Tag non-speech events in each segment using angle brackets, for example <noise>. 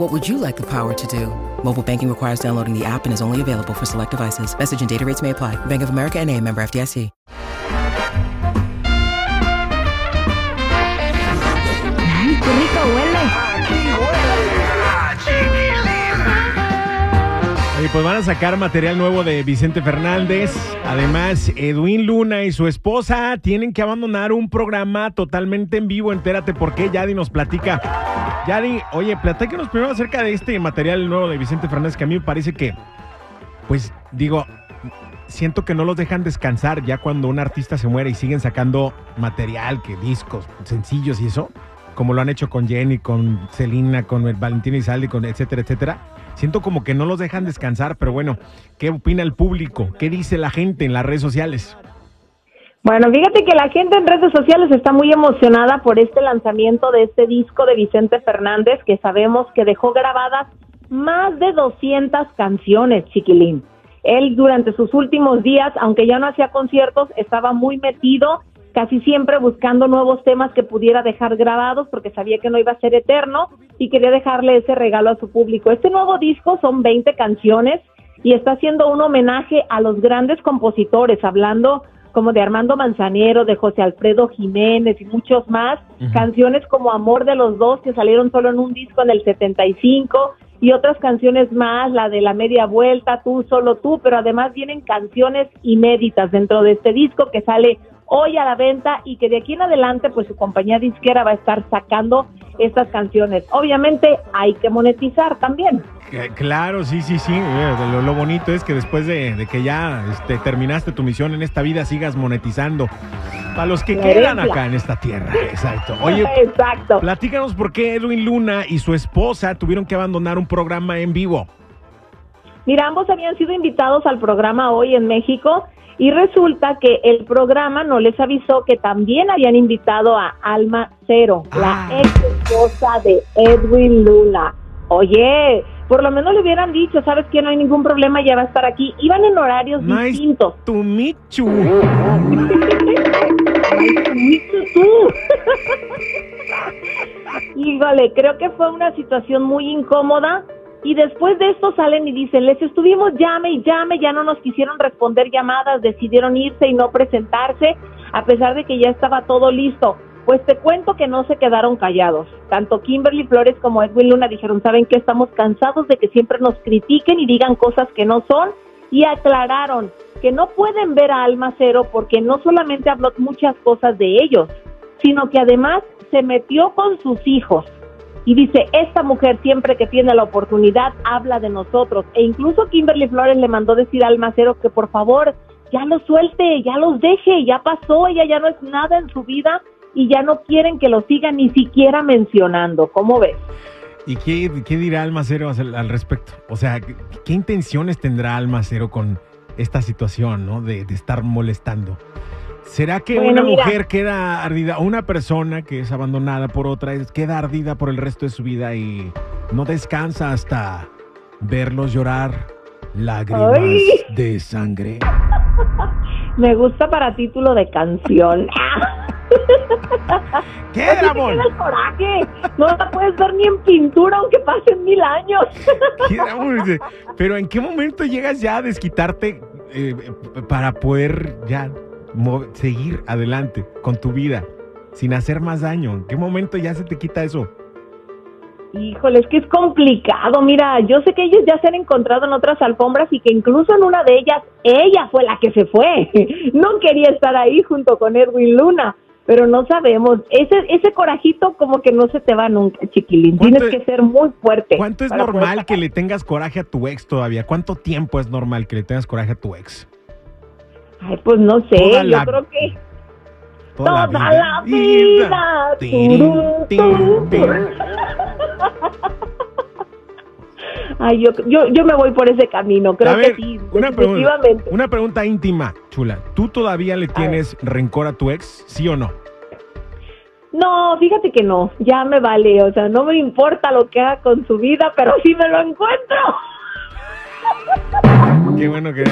What would you like the power to do? Mobile banking requires downloading the app and is only available for select devices. Message and data rates may apply. Bank of America and a member FDIC. Ay, qué rico huele. Oye, pues van a sacar material nuevo de Vicente Fernández. Además, Edwin Luna y su esposa tienen que abandonar un programa totalmente en vivo. Entérate por qué. Yadi nos platica. Yadi, oye, platícanos primero acerca de este material nuevo de Vicente Fernández que a mí me parece que, pues digo, siento que no los dejan descansar ya cuando un artista se muere y siguen sacando material, que discos, sencillos y eso, como lo han hecho con Jenny, con Celina, con el Valentín Izaldi, con etcétera, etcétera. Siento como que no los dejan descansar, pero bueno, ¿qué opina el público? ¿Qué dice la gente en las redes sociales? Bueno, fíjate que la gente en redes sociales está muy emocionada por este lanzamiento de este disco de Vicente Fernández, que sabemos que dejó grabadas más de 200 canciones, chiquilín. Él durante sus últimos días, aunque ya no hacía conciertos, estaba muy metido, casi siempre buscando nuevos temas que pudiera dejar grabados porque sabía que no iba a ser eterno y quería dejarle ese regalo a su público. Este nuevo disco son 20 canciones y está haciendo un homenaje a los grandes compositores, hablando como de Armando Manzanero, de José Alfredo Jiménez y muchos más, canciones como Amor de los Dos que salieron solo en un disco en el 75 y otras canciones más, la de la media vuelta, tú, solo tú, pero además vienen canciones inéditas dentro de este disco que sale hoy a la venta y que de aquí en adelante pues su compañía disquera va a estar sacando estas canciones. Obviamente hay que monetizar también. Eh, Claro, sí, sí, sí. Eh, Lo, lo bonito es que después de, de que ya este, terminaste tu misión en esta vida, sigas monetizando. Para los que quedan acá en esta tierra. Exacto. Oye, <laughs> Exacto. platícanos por qué Edwin Luna y su esposa tuvieron que abandonar un programa en vivo. Mira, ambos habían sido invitados al programa hoy en México y resulta que el programa no les avisó que también habían invitado a Alma Cero, Ah. la ex esposa de Edwin Luna. Oye, por lo menos le hubieran dicho, sabes que no hay ningún problema, ya va a estar aquí. Iban en horarios Nice distintos. to meet you. <laughs> tú. <laughs> Híjole, creo que fue una situación muy incómoda. Y después de esto salen y dicen, les estuvimos llame y llame, ya no nos quisieron responder llamadas, decidieron irse y no presentarse, a pesar de que ya estaba todo listo. Pues te cuento que no se quedaron callados. Tanto Kimberly Flores como Edwin Luna dijeron, ¿saben que Estamos cansados de que siempre nos critiquen y digan cosas que no son. Y aclararon que no pueden ver a Alma Cero porque no solamente habló muchas cosas de ellos, sino que además se metió con sus hijos. Y dice, esta mujer siempre que tiene la oportunidad habla de nosotros. E incluso Kimberly Flores le mandó decir a Alma Cero que por favor ya los suelte, ya los deje, ya pasó, ella ya no es nada en su vida y ya no quieren que lo sigan ni siquiera mencionando. ¿Cómo ves? ¿Y qué, qué dirá Almacero al, al respecto? O sea, ¿qué, qué intenciones tendrá Almacero con esta situación, ¿no? De, de estar molestando. ¿Será que Bueno, una mira. mujer queda ardida, una persona que es abandonada por otra, queda ardida por el resto de su vida y no descansa hasta verlos llorar lágrimas Ay. de sangre? <laughs> Me gusta para título de canción. <laughs> ¿Qué, Así te Ramón? queda el coraje. No la puedes ver ni en pintura aunque pasen mil años. <laughs> ¿Qué, Pero ¿en qué momento llegas ya a desquitarte eh, para poder ya seguir adelante con tu vida sin hacer más daño? ¿En qué momento ya se te quita eso? Híjole, es que es complicado. Mira, yo sé que ellos ya se han encontrado en otras alfombras y que incluso en una de ellas ella fue la que se fue. <laughs> No quería estar ahí junto con Edwin Luna, pero no sabemos. Ese ese corajito como que no se te va nunca, chiquilín. ¿Cuánto Tienes es- que ser muy fuerte. ¿Cuánto es normal que le tengas coraje a tu ex todavía? ¿Cuánto tiempo es normal que le tengas coraje a tu ex? Ay, pues no sé, Toda yo la- creo que Toda, toda la vida. Ay, yo, yo, yo me voy por ese camino, creo A ver, que sí, una pregunta, una pregunta íntima, chula. ¿Tú todavía le tienes rencor a tu ex, sí o no? No, fíjate que no, ya me vale, o sea, no me importa lo que haga con su vida, pero sí me lo encuentro. Qué bueno que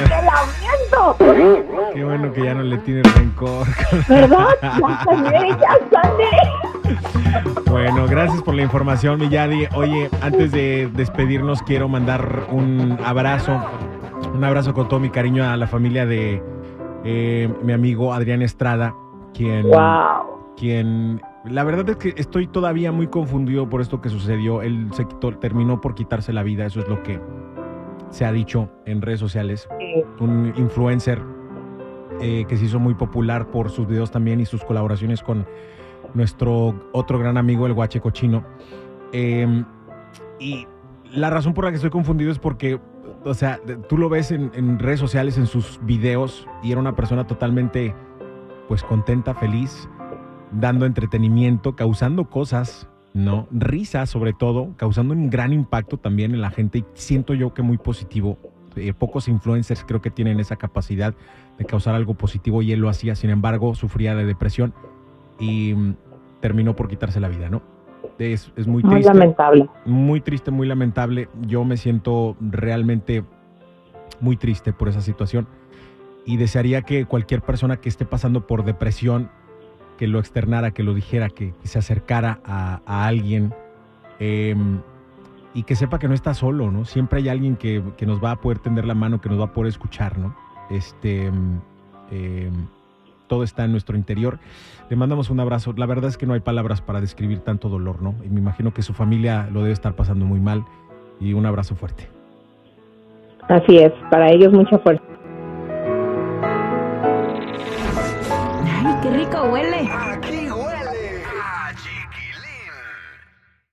qué bueno que ya no le tienes rencor. ¿Verdad? <laughs> Ya ya. Bueno, gracias por la información, Milladi. Oye, antes de despedirnos, quiero mandar un abrazo, un abrazo con todo mi cariño a la familia de eh, mi amigo Adrián Estrada, quien, Wow. quien, la verdad es que estoy todavía muy confundido por esto que sucedió. Él se quitó, terminó por quitarse la vida, eso es lo que se ha dicho en redes sociales. Un influencer eh, que se hizo muy popular por sus videos también y sus colaboraciones con nuestro otro gran amigo, el Guache Cochino. Eh, y la razón por la que estoy confundido es porque, o sea, tú lo ves en, en redes sociales, en sus videos, y era una persona totalmente, pues, contenta, feliz, dando entretenimiento, causando cosas, ¿no? Risa, sobre todo, causando un gran impacto también en la gente, y siento yo que muy positivo. Eh, pocos influencers creo que tienen esa capacidad de causar algo positivo y él lo hacía, sin embargo, sufría de depresión y mm, terminó por quitarse la vida, ¿no? Es, es muy Muy triste lamentable. muy triste, muy lamentable. Yo me siento realmente muy triste por esa situación y desearía que cualquier persona que esté pasando por depresión, que lo externara, que lo dijera, que, se acercara a, alguien eh, y que sepa que no está solo, ¿no? Siempre hay alguien que, que nos va a poder tender la mano, que nos va a poder escuchar, ¿no? Este, eh, todo está en nuestro interior. Le mandamos un abrazo. La verdad es que no hay palabras para describir tanto dolor, ¿no? Y me imagino que su familia lo debe estar pasando muy mal. Y un abrazo fuerte. Así es, para ellos mucha fuerza. Rico huele. Aquí